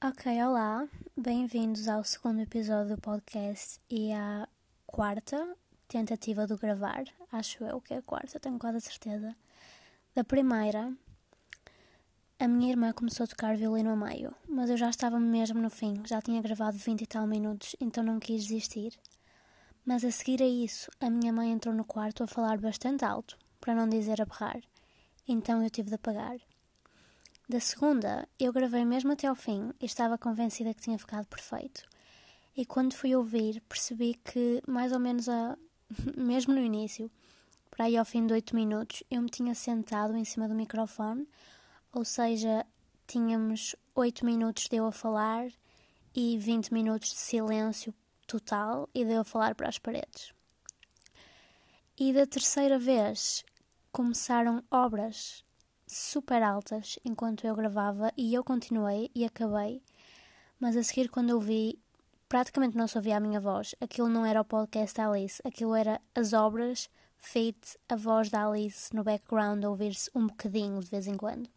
Ok, olá, bem-vindos ao segundo episódio do podcast e à quarta tentativa de gravar, acho eu que é a quarta, tenho quase a certeza. Da primeira, a minha irmã começou a tocar violino a meio, mas eu já estava mesmo no fim, já tinha gravado 20 e tal minutos, então não quis desistir. Mas a seguir a isso, a minha mãe entrou no quarto a falar bastante alto, para não dizer a berrar, então eu tive de apagar. Da segunda, eu gravei mesmo até ao fim e estava convencida que tinha ficado perfeito. E quando fui ouvir, percebi que, mais ou menos a... mesmo no início, para aí ao fim de oito minutos, eu me tinha sentado em cima do microfone, ou seja, tínhamos oito minutos de eu a falar e 20 minutos de silêncio total e de eu a falar para as paredes. E da terceira vez começaram obras super altas enquanto eu gravava e eu continuei e acabei, mas a seguir, quando eu vi, praticamente não se ouvia a minha voz. Aquilo não era o podcast da Alice, aquilo era as obras, feito a voz da Alice no background ouvir-se um bocadinho de vez em quando.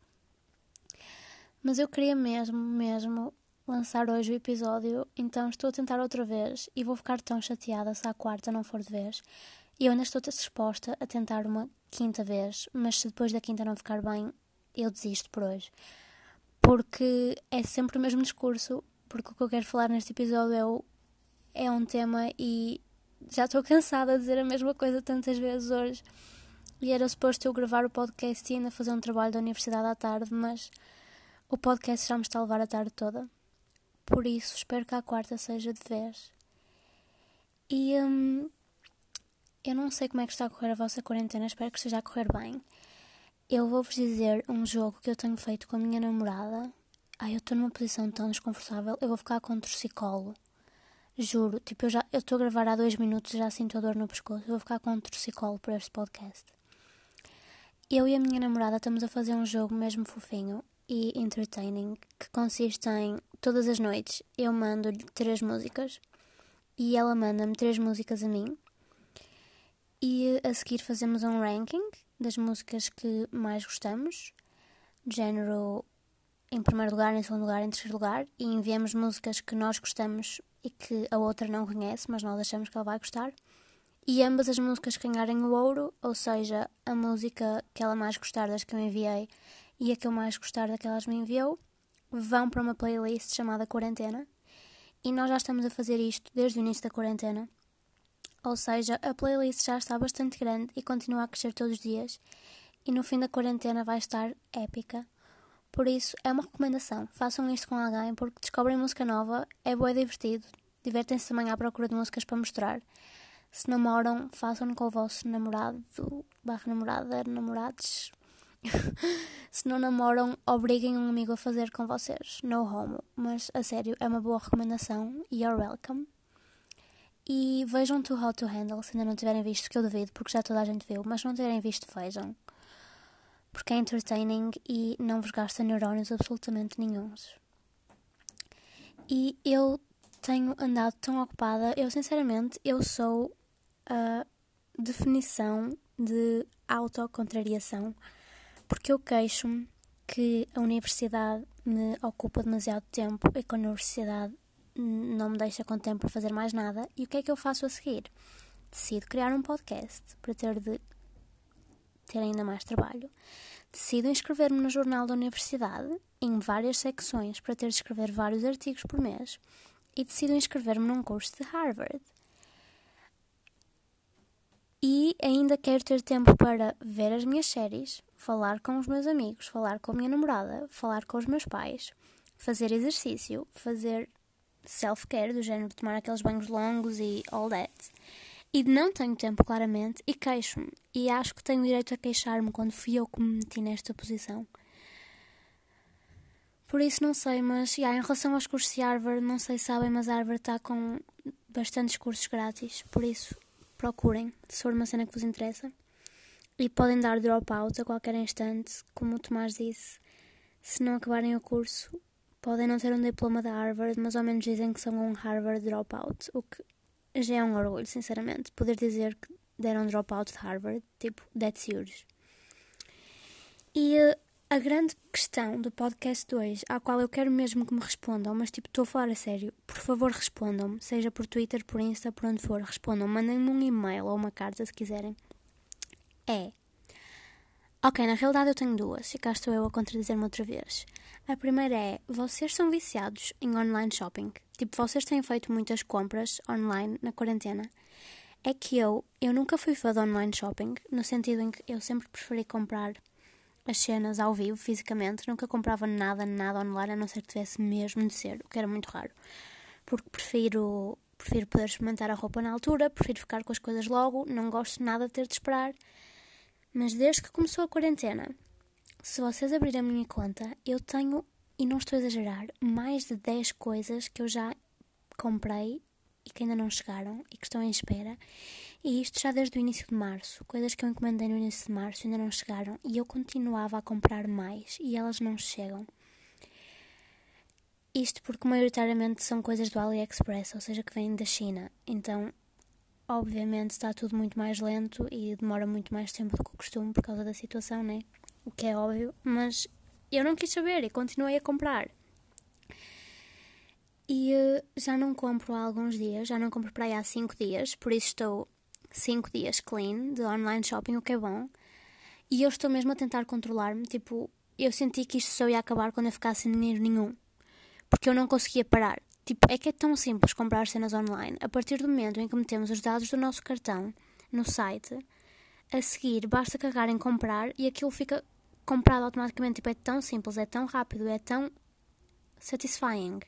Mas eu queria mesmo, mesmo lançar hoje o episódio, então estou a tentar outra vez e vou ficar tão chateada se a quarta não for de vez. E eu ainda estou disposta a tentar uma quinta vez, mas se depois da quinta não ficar bem, eu desisto por hoje. Porque é sempre o mesmo discurso, porque o que eu quero falar neste episódio é, é um tema e já estou cansada de dizer a mesma coisa tantas vezes hoje. E era suposto eu gravar o podcast e ainda fazer um trabalho da universidade à tarde, mas o podcast já me está a levar a tarde toda. Por isso, espero que a quarta seja de vez. E hum, eu não sei como é que está a correr a vossa quarentena, espero que esteja a correr bem. Eu vou-vos dizer um jogo que eu tenho feito com a minha namorada. Ai, eu estou numa posição tão desconfortável. Eu vou ficar com um torcicolo. Juro, tipo, eu já estou a gravar há dois minutos e já sinto a dor no pescoço. Eu vou ficar com um torcicolo para este podcast. Eu e a minha namorada estamos a fazer um jogo mesmo fofinho e entertaining que consiste em todas as noites eu mando-lhe três músicas e ela manda-me três músicas a mim e a seguir fazemos um ranking das músicas que mais gostamos, género em primeiro lugar, em segundo lugar, em terceiro lugar, e enviamos músicas que nós gostamos e que a outra não conhece, mas nós achamos que ela vai gostar. E ambas as músicas ganharem o ouro, ou seja, a música que ela mais gostar das que eu enviei e a que eu mais gostar daquelas me enviou, vão para uma playlist chamada Quarentena. E nós já estamos a fazer isto desde o início da quarentena. Ou seja, a playlist já está bastante grande e continua a crescer todos os dias. E no fim da quarentena vai estar épica. Por isso, é uma recomendação. Façam isto com alguém porque descobrem música nova, é boa e divertido. Divertem-se também à procura de músicas para mostrar. Se namoram, façam com o vosso namorado, barra namorada, namorados. Se não namoram, obriguem um amigo a fazer com vocês. No homo. Mas, a sério, é uma boa recomendação. You're welcome. E vejam Too Hot to Handle se ainda não tiverem visto, que eu duvido, porque já toda a gente viu, mas se não tiverem visto, vejam. Porque é entertaining e não vos gasta neurónios absolutamente nenhums. E eu tenho andado tão ocupada, eu sinceramente, eu sou a definição de autocontrariação, porque eu queixo-me que a universidade me ocupa demasiado tempo e que a universidade não me deixa com tempo para fazer mais nada. E o que é que eu faço a seguir? Decido criar um podcast para ter de ter ainda mais trabalho. Decido inscrever-me no jornal da universidade em várias secções para ter de escrever vários artigos por mês. E decido inscrever-me num curso de Harvard. E ainda quero ter tempo para ver as minhas séries, falar com os meus amigos, falar com a minha namorada, falar com os meus pais, fazer exercício, fazer self-care, do género de tomar aqueles banhos longos e all that. E não tenho tempo, claramente, e queixo-me. E acho que tenho direito a queixar-me quando fui eu que me meti nesta posição. Por isso não sei, mas yeah, em relação aos cursos de Harvard, não sei se sabem, mas a Harvard está com bastantes cursos grátis. Por isso, procurem, se for uma cena que vos interessa. E podem dar dropout a qualquer instante, como o Tomás disse. Se não acabarem o curso, Podem não ter um diploma da Harvard, mas ao menos dizem que são um Harvard dropout, o que já é um orgulho, sinceramente, poder dizer que deram dropout de Harvard, tipo, that's huge. E A grande questão do podcast 2, à qual eu quero mesmo que me respondam, mas tipo, estou a falar a sério, por favor respondam-me, seja por Twitter, por Insta, por onde for, respondam, mandem-me um e-mail ou uma carta se quiserem. É. Ok, na realidade eu tenho duas, e cá estou eu a contradizer-me outra vez. A primeira é: vocês são viciados em online shopping? Tipo, vocês têm feito muitas compras online na quarentena? É que eu, eu nunca fui fã de online shopping, no sentido em que eu sempre preferi comprar as cenas ao vivo, fisicamente. Nunca comprava nada, nada online, a não ser que tivesse mesmo de ser, o que era muito raro. Porque prefiro, prefiro poder experimentar a roupa na altura, prefiro ficar com as coisas logo, não gosto nada de ter de esperar. Mas desde que começou a quarentena, se vocês abrirem a minha conta, eu tenho, e não estou a exagerar, mais de 10 coisas que eu já comprei e que ainda não chegaram e que estão em espera. E isto já desde o início de março. Coisas que eu encomendei no início de março ainda não chegaram e eu continuava a comprar mais e elas não chegam. Isto porque maioritariamente são coisas do AliExpress, ou seja, que vêm da China. Então, obviamente, está tudo muito mais lento e demora muito mais tempo do que o costume por causa da situação, né? O que é óbvio, mas eu não quis saber e continuei a comprar. E uh, já não compro há alguns dias, já não compro para aí há 5 dias, por isso estou 5 dias clean de online shopping, o que é bom. E eu estou mesmo a tentar controlar-me. Tipo, eu senti que isto só ia acabar quando eu ficasse sem dinheiro nenhum. Porque eu não conseguia parar. Tipo, é que é tão simples comprar cenas online. A partir do momento em que metemos os dados do nosso cartão no site, a seguir basta carregar em comprar e aquilo fica comprado automaticamente. Tipo, é tão simples, é tão rápido, é tão satisfying.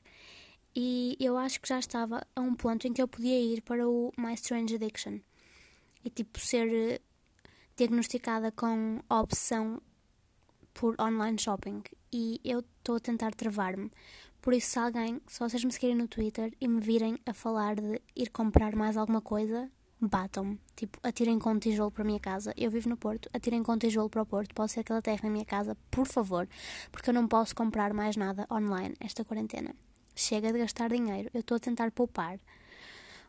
E eu acho que já estava a um ponto em que eu podia ir para o My Strange Addiction e tipo ser eh, diagnosticada com opção por online shopping e eu estou a tentar travar-me. Por isso, se alguém, se vocês me seguirem no Twitter e me virem a falar de ir comprar mais alguma coisa, batam-me. Tipo, atirem com um tijolo para a minha casa. Eu vivo no Porto, atirem com um tijolo para o Porto. Pode ser que ela terra na minha casa, por favor, porque eu não posso comprar mais nada online esta quarentena. Chega de gastar dinheiro, eu estou a tentar poupar.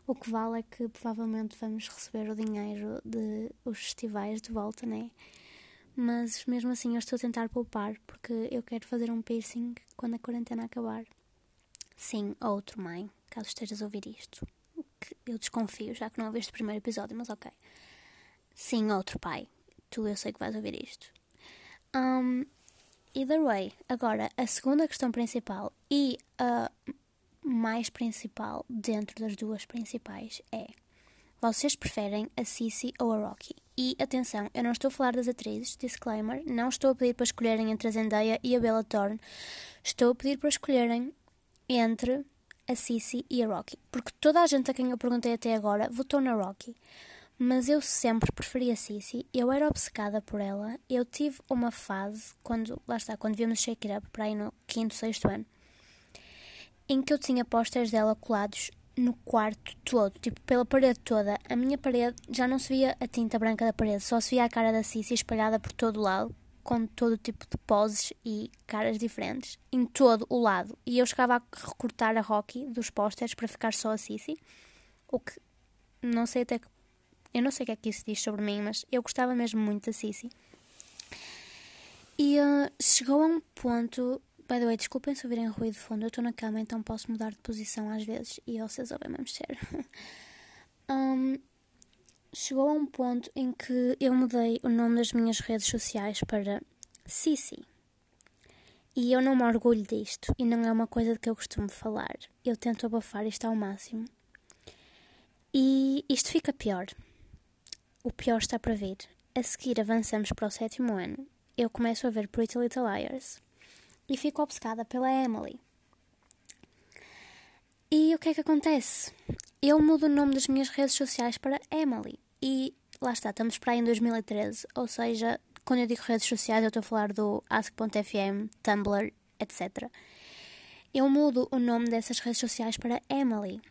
O que vale é que provavelmente vamos receber o dinheiro de os festivais de volta, né? Mas mesmo assim eu estou a tentar poupar porque eu quero fazer um piercing quando a quarentena acabar. Sim, outro, mãe, caso estejas a ouvir isto. Que eu desconfio, já que não ouviste o primeiro episódio, mas ok. Sim, outro, pai. Tu eu sei que vais ouvir isto. Um, either way, agora a segunda questão principal e a mais principal dentro das duas principais é: vocês preferem a Cici ou a Rocky? E atenção, eu não estou a falar das atrizes, disclaimer, não estou a pedir para escolherem entre a Zendaya e a Bella Thorne, estou a pedir para escolherem entre a Cici e a Rocky, porque toda a gente a quem eu perguntei até agora votou na Rocky. Mas eu sempre preferi a Cici, eu era obcecada por ela. Eu tive uma fase, quando, lá está, quando vimos Shake It Up, para aí no quinto, sexto ano, em que eu tinha posters dela colados no quarto todo, tipo pela parede toda. A minha parede já não se via a tinta branca da parede, só se via a cara da Cici espalhada por todo o lado, com todo tipo de poses e caras diferentes, em todo o lado. E eu chegava a recortar a Rocky dos posters para ficar só a Cici, o que não sei até que. Eu não sei o que é que isso diz sobre mim, mas eu gostava mesmo muito da Cici. E uh, chegou a um ponto By the way, desculpem se ouvirem ruído de fundo, eu estou na cama, então posso mudar de posição às vezes e vocês ouvem-me mexer. um, chegou a um ponto em que eu mudei o nome das minhas redes sociais para Cici. E eu não me orgulho disto e não é uma coisa de que eu costumo falar. Eu tento abafar isto ao máximo. E isto fica pior. O pior está para vir. A seguir avançamos para o sétimo ano. Eu começo a ver Pretty Little Liars e fico obcecada pela Emily. E o que é que acontece? Eu mudo o nome das minhas redes sociais para Emily. E lá está, estamos para aí em 2013. Ou seja, quando eu digo redes sociais, eu estou a falar do Ask.fm, Tumblr, etc. Eu mudo o nome dessas redes sociais para Emily.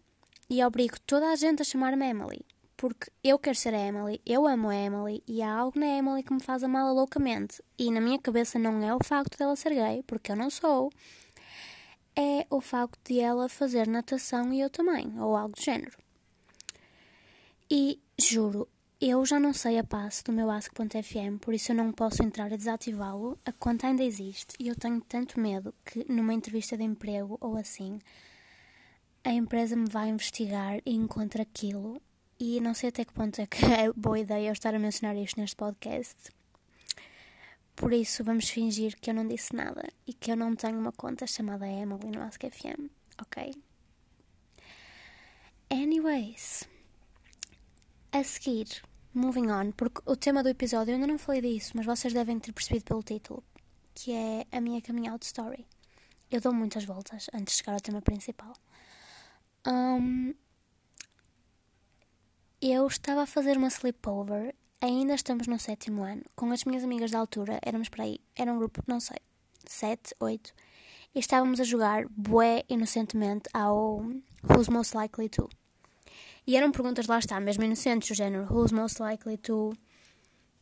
E obrigo toda a gente a chamar-me Emily porque eu quero ser a Emily, eu amo a Emily e há algo na Emily que me faz amá-la loucamente. E na minha cabeça não é o facto dela ser gay, porque eu não sou, é o facto de ela fazer natação e eu também, ou algo do género. E juro, eu já não sei a passo do meu ask.fm, por isso eu não posso entrar a desativá-lo. A conta ainda existe e eu tenho tanto medo que numa entrevista de emprego ou assim a empresa me vai investigar e encontra aquilo. E não sei até que ponto é que é boa ideia eu estar a mencionar isto neste podcast. Por isso vamos fingir que eu não disse nada e que eu não tenho uma conta chamada Emily no AskFM, ok? Anyways, a seguir Moving on, porque o tema do episódio eu ainda não falei disso, mas vocês devem ter percebido pelo título, que é a minha coming out story. Eu dou muitas voltas antes de chegar ao tema principal. Um, eu estava a fazer uma sleepover, ainda estamos no sétimo ano, com as minhas amigas da altura, éramos para aí, era um grupo, não sei, sete, oito, e estávamos a jogar bué inocentemente ao Who's Most Likely To. E eram perguntas, lá está, mesmo inocentes, do género Who's most likely to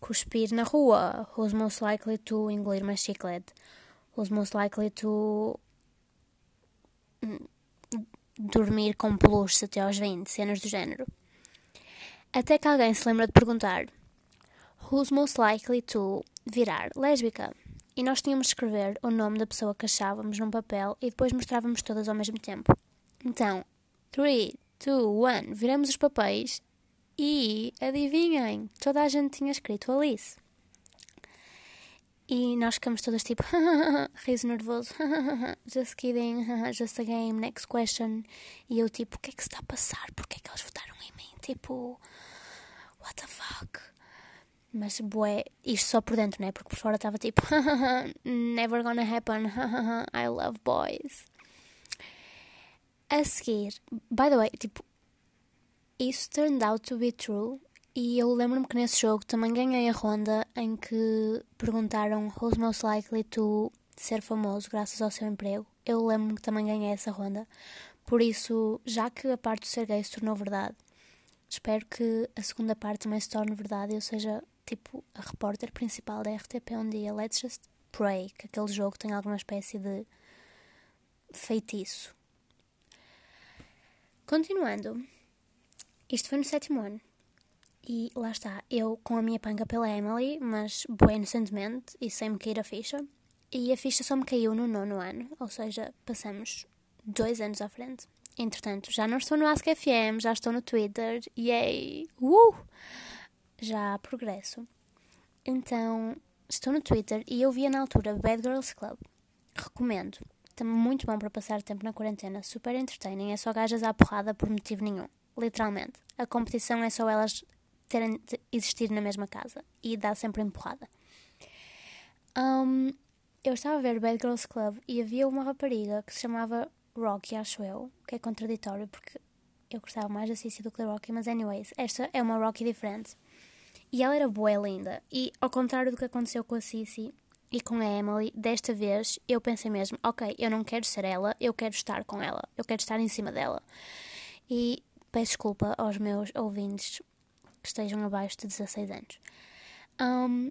cuspir na rua? Who's most likely to engolir uma chiclete? Who's most likely to hum, dormir com peluche até aos 20? Cenas do género. Até que alguém se lembra de perguntar Who's most likely to virar lésbica? E nós tínhamos de escrever o nome da pessoa que achávamos num papel e depois mostrávamos todas ao mesmo tempo. Então, 3, two, one. Viramos os papéis e adivinhem, toda a gente tinha escrito Alice. E nós ficamos todas tipo, riso nervoso, just kidding, just a game, next question. E eu tipo, o que é que se está a passar? Porquê é que eles votaram em mim? Tipo, what the fuck? Mas, bué, isto só por dentro, né? Porque por fora estava tipo, never gonna happen, I love boys. A seguir, by the way, tipo, isso turned out to be true. E eu lembro-me que nesse jogo também ganhei a ronda em que perguntaram who's most likely to ser famoso graças ao seu emprego. Eu lembro-me que também ganhei essa ronda. Por isso, já que a parte do ser gay se tornou verdade, espero que a segunda parte também se torne verdade e eu seja tipo a repórter principal da RTP um dia. Let's just pray que aquele jogo tenha alguma espécie de feitiço. Continuando, isto foi no sétimo ano. E lá está, eu com a minha panca pela Emily, mas bem inocentemente e sem me cair a ficha. E a ficha só me caiu no nono ano, ou seja, passamos dois anos à frente. Entretanto, já não estou no AskFM, já estou no Twitter, yay! Uh! Já progresso. Então, estou no Twitter e eu via na altura Bad Girls Club. Recomendo muito bom para passar tempo na quarentena, super entertaining, é só gajas à porrada por motivo nenhum. Literalmente. A competição é só elas terem de existir na mesma casa e dá sempre empurrada. Um, eu estava a ver Bad Girls Club e havia uma rapariga que se chamava Rocky, acho eu, que é contraditório porque eu gostava mais da Cici do que da Rocky, mas anyways, esta é uma Rocky diferente. E ela era boa linda. E ao contrário do que aconteceu com a Cici, e com a Emily, desta vez eu pensei mesmo: ok, eu não quero ser ela, eu quero estar com ela, eu quero estar em cima dela. E peço desculpa aos meus ouvintes que estejam abaixo de 16 anos. Um,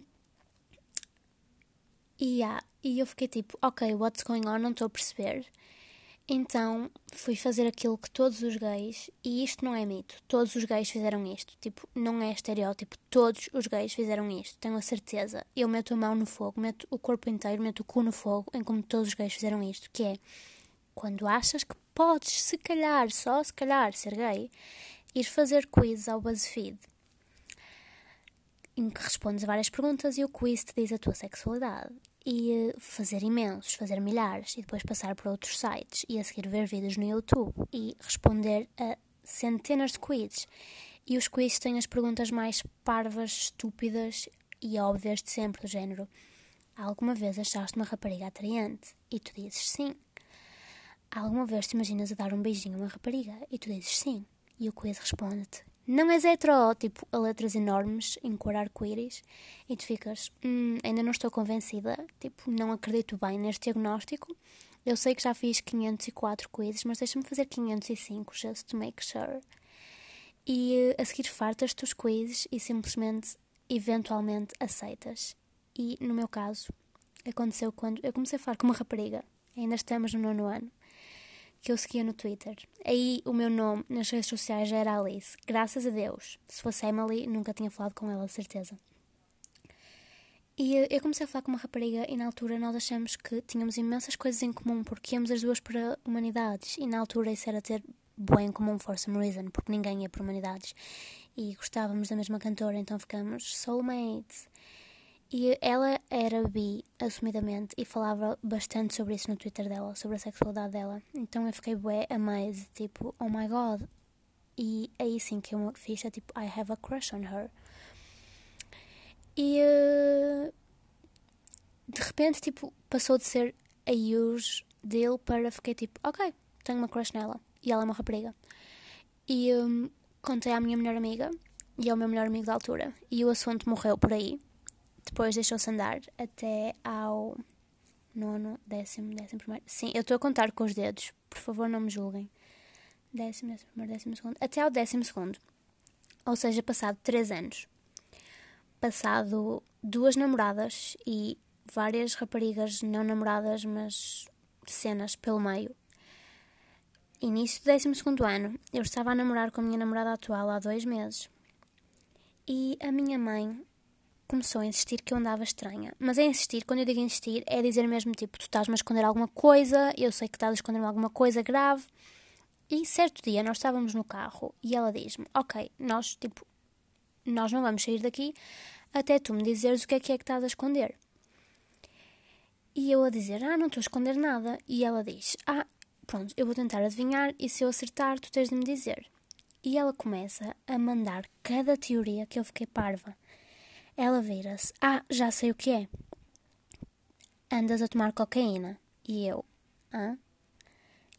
e, yeah, e eu fiquei tipo: ok, what's going on? Não estou a perceber. Então fui fazer aquilo que todos os gays, e isto não é mito, todos os gays fizeram isto. Tipo, não é estereótipo, todos os gays fizeram isto, tenho a certeza. Eu meto a mão no fogo, meto o corpo inteiro, meto o cu no fogo, em como todos os gays fizeram isto, que é quando achas que podes, se calhar, só se calhar, ser gay, ir fazer quiz ao BuzzFeed em que respondes várias perguntas e o quiz te diz a tua sexualidade e eh, fazer imensos, fazer milhares e depois passar para outros sites e a seguir ver vídeos no YouTube e responder a centenas de quizzes. E os quizzes têm as perguntas mais parvas, estúpidas e óbvias de sempre, do género: Alguma vez achaste uma rapariga atraente? E tu dizes sim. Alguma vez te imaginas a dar um beijinho a uma rapariga? E tu dizes sim. E o quiz responde-te: não és hetero, tipo, a letras enormes em cor arco-íris, e tu ficas, hum, ainda não estou convencida, tipo, não acredito bem neste diagnóstico. Eu sei que já fiz 504 quizzes, mas deixa-me fazer 505, just to make sure. E a seguir fartas-te os quizzes e simplesmente, eventualmente, aceitas. E no meu caso, aconteceu quando eu comecei a falar com uma rapariga, ainda estamos no nono ano, que eu seguia no Twitter. Aí o meu nome nas redes sociais já era Alice. Graças a Deus. Se fosse Emily, nunca tinha falado com ela, certeza. E eu comecei a falar com uma rapariga e na altura nós achamos que tínhamos imensas coisas em comum porque íamos as duas para humanidades e na altura isso era ter bem em comum for some reason, porque ninguém ia para humanidades e gostávamos da mesma cantora, então ficamos soulmates. E ela era bi, assumidamente, e falava bastante sobre isso no Twitter dela, sobre a sexualidade dela. Então eu fiquei bué amazed, tipo, oh my god. E aí sim que eu fiz, é tipo, I have a crush on her. E uh, de repente, tipo, passou de ser a use dele para fiquei tipo, ok, tenho uma crush nela. E ela é uma rapariga. E um, contei à minha melhor amiga e ao meu melhor amigo da altura. E o assunto morreu por aí. Depois deixou-se andar até ao nono, décimo, décimo primeiro. Sim, eu estou a contar com os dedos. Por favor, não me julguem. Décimo, décimo primeiro, décimo segundo. Até ao décimo segundo. Ou seja, passado três anos. Passado duas namoradas e várias raparigas não namoradas, mas cenas pelo meio. Início do décimo segundo ano, eu estava a namorar com a minha namorada atual há dois meses. E a minha mãe começou a insistir que eu andava estranha. Mas é insistir, quando eu digo insistir, é dizer mesmo tipo, tu estás-me a esconder alguma coisa, eu sei que estás a esconder alguma coisa grave. E certo dia nós estávamos no carro e ela diz-me, ok, nós tipo, nós não vamos sair daqui até tu me dizeres o que é que é que estás a esconder. E eu a dizer, ah, não estou a esconder nada. E ela diz, ah, pronto, eu vou tentar adivinhar e se eu acertar, tu tens de me dizer. E ela começa a mandar cada teoria que eu fiquei parva. Ela vira-se: Ah, já sei o que é. Andas a tomar cocaína. E eu: Hã?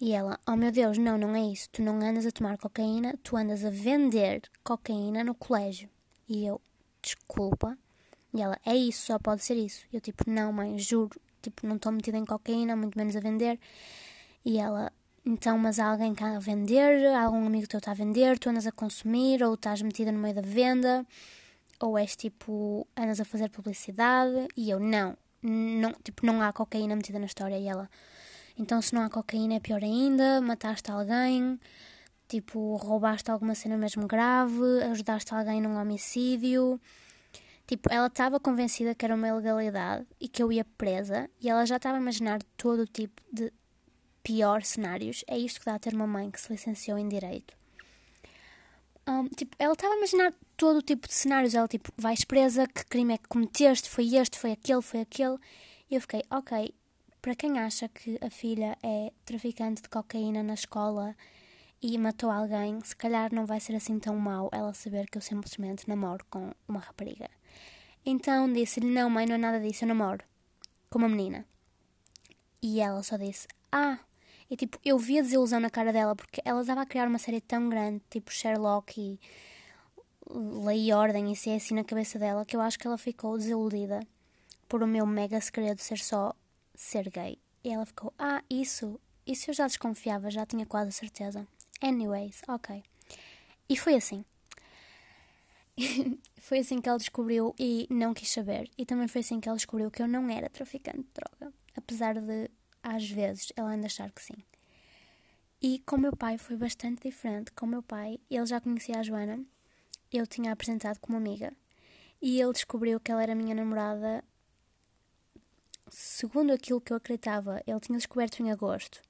E ela: Oh meu Deus, não, não é isso. Tu não andas a tomar cocaína, tu andas a vender cocaína no colégio. E eu: Desculpa. E ela: É isso, só pode ser isso. Eu: Tipo, não, mãe, juro. Tipo, não estou metida em cocaína, muito menos a vender. E ela: então, mas há alguém cá a vender, algum amigo teu está a vender, tu andas a consumir ou estás metida no meio da venda ou és tipo, andas a fazer publicidade? E eu não, não, tipo, não há cocaína metida na história. E ela, então se não há cocaína é pior ainda, mataste alguém, tipo, roubaste alguma cena mesmo grave, ajudaste alguém num homicídio. Tipo, ela estava convencida que era uma ilegalidade e que eu ia presa. E ela já estava a imaginar todo o tipo de pior cenários. É isto que dá a ter uma mãe que se licenciou em Direito. Um, tipo, ela estava a imaginar todo o tipo de cenários. Ela, tipo, vais presa, que crime é que cometeste? Foi este, foi aquele, foi aquele. E eu fiquei, ok, para quem acha que a filha é traficante de cocaína na escola e matou alguém, se calhar não vai ser assim tão mau ela saber que eu simplesmente namoro com uma rapariga. Então disse-lhe: Não, mãe, não é nada disso, eu namoro com uma menina. E ela só disse: Ah, e tipo, eu vi a desilusão na cara dela porque ela estava a criar uma série tão grande, tipo Sherlock e Lei e Ordem, e se é assim na cabeça dela, que eu acho que ela ficou desiludida por o meu mega segredo ser só ser gay. E ela ficou, ah, isso, isso eu já desconfiava, já tinha quase certeza. Anyways, ok. E foi assim. foi assim que ela descobriu e não quis saber. E também foi assim que ela descobriu que eu não era traficante de droga. Apesar de às vezes ela anda a achar que sim. E com o meu pai foi bastante diferente. Com meu pai, ele já conhecia a Joana, eu tinha apresentado como amiga, e ele descobriu que ela era minha namorada. Segundo aquilo que eu acreditava, ele tinha descoberto em agosto,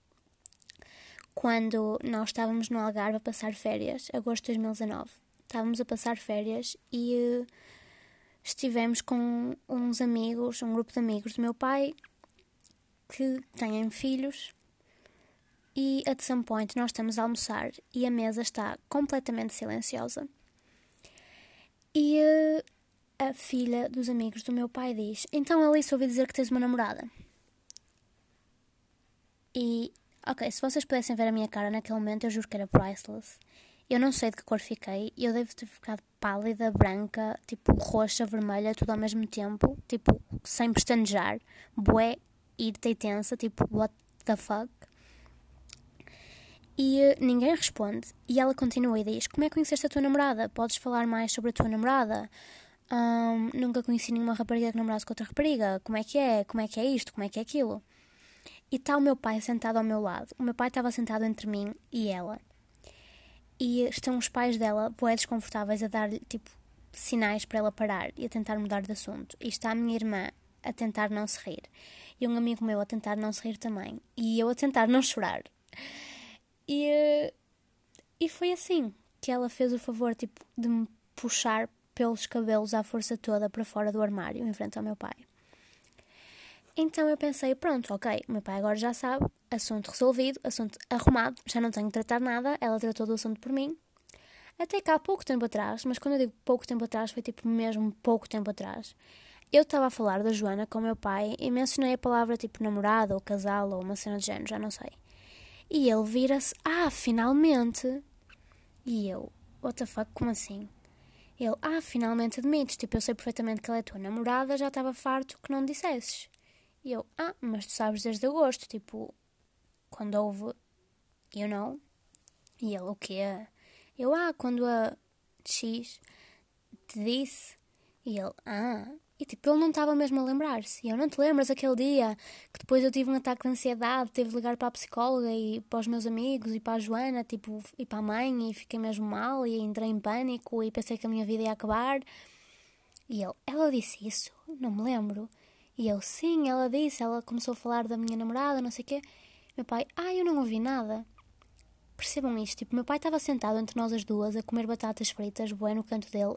quando nós estávamos no Algarve a passar férias, agosto de 2019. Estávamos a passar férias e uh, estivemos com uns amigos, um grupo de amigos do meu pai, que têm filhos e at some point nós estamos a almoçar e a mesa está completamente silenciosa. E uh, a filha dos amigos do meu pai diz: Então Alice, ouvi dizer que tens uma namorada. E, ok, se vocês pudessem ver a minha cara naquele momento, eu juro que era priceless. Eu não sei de que cor fiquei, eu devo ter ficado pálida, branca, tipo roxa, vermelha, tudo ao mesmo tempo, tipo sem pestanejar, bué e tensa, tipo, what the fuck? E uh, ninguém responde. E ela continua e diz: Como é que conheceste a tua namorada? Podes falar mais sobre a tua namorada? Um, nunca conheci nenhuma rapariga que namorasse com outra rapariga. Como é que é? Como é que é isto? Como é que é aquilo? E está o meu pai sentado ao meu lado. O meu pai estava sentado entre mim e ela. E estão os pais dela, bué desconfortáveis, a dar-lhe, tipo, sinais para ela parar e a tentar mudar de assunto. E está a minha irmã a tentar não se rir. E um amigo meu a tentar não se rir também. E eu a tentar não chorar. E, e foi assim que ela fez o favor, tipo, de me puxar pelos cabelos à força toda para fora do armário, em frente ao meu pai. Então eu pensei, pronto, ok, meu pai agora já sabe, assunto resolvido, assunto arrumado, já não tenho que tratar nada, ela tratou do assunto por mim. Até cá há pouco tempo atrás, mas quando eu digo pouco tempo atrás, foi tipo mesmo pouco tempo atrás. Eu estava a falar da Joana com meu pai e mencionei a palavra tipo namorado ou casal ou uma cena de género, já não sei. E ele vira-se, ah, finalmente! E eu, what the fuck, como assim? Ele, ah, finalmente admites, tipo, eu sei perfeitamente que ela é tua namorada, já estava farto que não dissesses. E eu, ah, mas tu sabes desde agosto, tipo, quando houve, you know? E ele, o quê? Eu, ah, quando a X te disse. E ele, ah. E tipo, ele não estava mesmo a lembrar-se. E eu, não te lembras aquele dia que depois eu tive um ataque de ansiedade, teve de ligar para a psicóloga e para os meus amigos e para a Joana, tipo, e para a mãe e fiquei mesmo mal e entrei em pânico e pensei que a minha vida ia acabar. E ele, ela disse isso? Não me lembro. E eu, sim, ela disse, ela começou a falar da minha namorada, não sei o quê. Meu pai, ah, eu não ouvi nada. Percebam isto, tipo, meu pai estava sentado entre nós as duas a comer batatas fritas, bué no canto dele,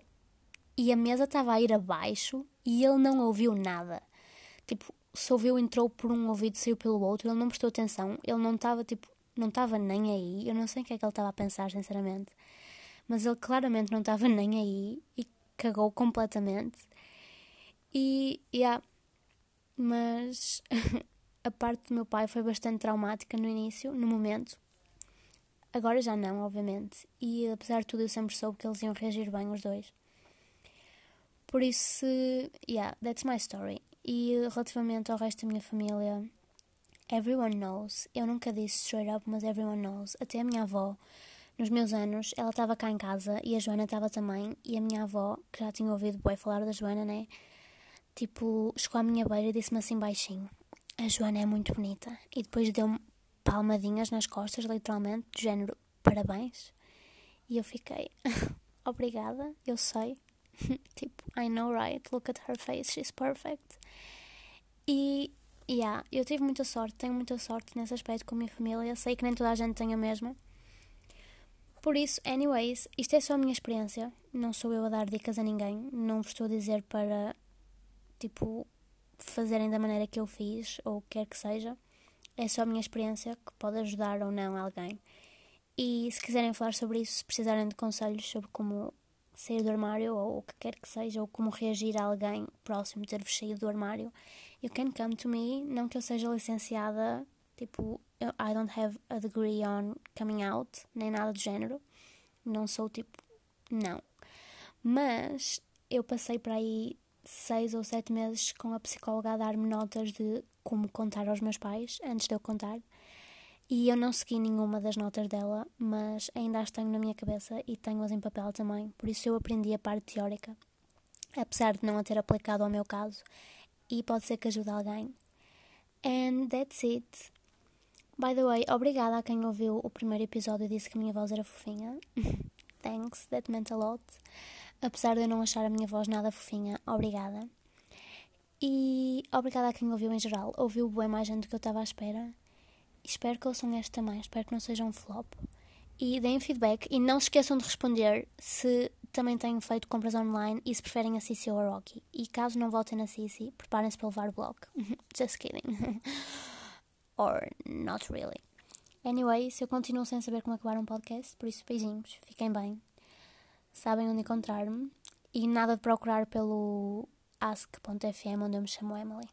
e a mesa estava a ir abaixo e ele não ouviu nada. Tipo, se ouviu, entrou por um ouvido, saiu pelo outro, ele não prestou atenção, ele não estava, tipo, não estava nem aí. Eu não sei o que é que ele estava a pensar, sinceramente. Mas ele claramente não estava nem aí e cagou completamente. E, yeah, mas a parte do meu pai foi bastante traumática no início, no momento. Agora já não, obviamente. E apesar de tudo, eu sempre soube que eles iam reagir bem, os dois. Por isso, yeah, that's my story. E relativamente ao resto da minha família, everyone knows. Eu nunca disse straight up, mas everyone knows. Até a minha avó, nos meus anos, ela estava cá em casa e a Joana estava também. E a minha avó, que já tinha ouvido boi falar da Joana, né? Tipo, chegou à minha beira e disse-me assim baixinho: A Joana é muito bonita. E depois deu-me palmadinhas nas costas, literalmente, do género parabéns. E eu fiquei: Obrigada, eu sei. tipo, I know, right? Look at her face, she's perfect. E, yeah, eu tive muita sorte, tenho muita sorte nesse aspecto com a minha família. Sei que nem toda a gente tem a mesma. Por isso, anyways, isto é só a minha experiência. Não sou eu a dar dicas a ninguém. Não vos estou a dizer para tipo, fazerem da maneira que eu fiz, ou quer que seja. É só a minha experiência que pode ajudar ou não alguém. E se quiserem falar sobre isso, se precisarem de conselhos sobre como sair do armário ou o que quer que seja, ou como reagir a alguém próximo ter-vos saído do armário, you can come to me. Não que eu seja licenciada, tipo, I don't have a degree on coming out, nem nada do género. Não sou tipo, não. Mas eu passei para aí seis ou sete meses com a psicóloga a dar-me notas de como contar aos meus pais, antes de eu contar. E eu não segui nenhuma das notas dela, mas ainda as tenho na minha cabeça e tenho-as em papel também, por isso eu aprendi a parte teórica, apesar de não a ter aplicado ao meu caso, e pode ser que ajude alguém. And that's it. By the way, obrigada a quem ouviu o primeiro episódio e disse que a minha voz era fofinha. Thanks, that meant a lot. Apesar de eu não achar a minha voz nada fofinha, obrigada. E obrigada a quem ouviu em geral. Ouviu bem mais gente do que eu estava à espera. Espero que ouçam este também. Espero que não seja um flop. E deem feedback. E não se esqueçam de responder se também têm feito compras online e se preferem a Cici ou a Rocky. E caso não voltem na Cici, preparem-se para levar o blog. Just kidding. Or not really. Anyway, se eu continuo sem saber como acabar um podcast, por isso beijinhos. Fiquem bem sabem onde encontrar-me e nada de procurar pelo ask.fm onde eu me chamo Emily.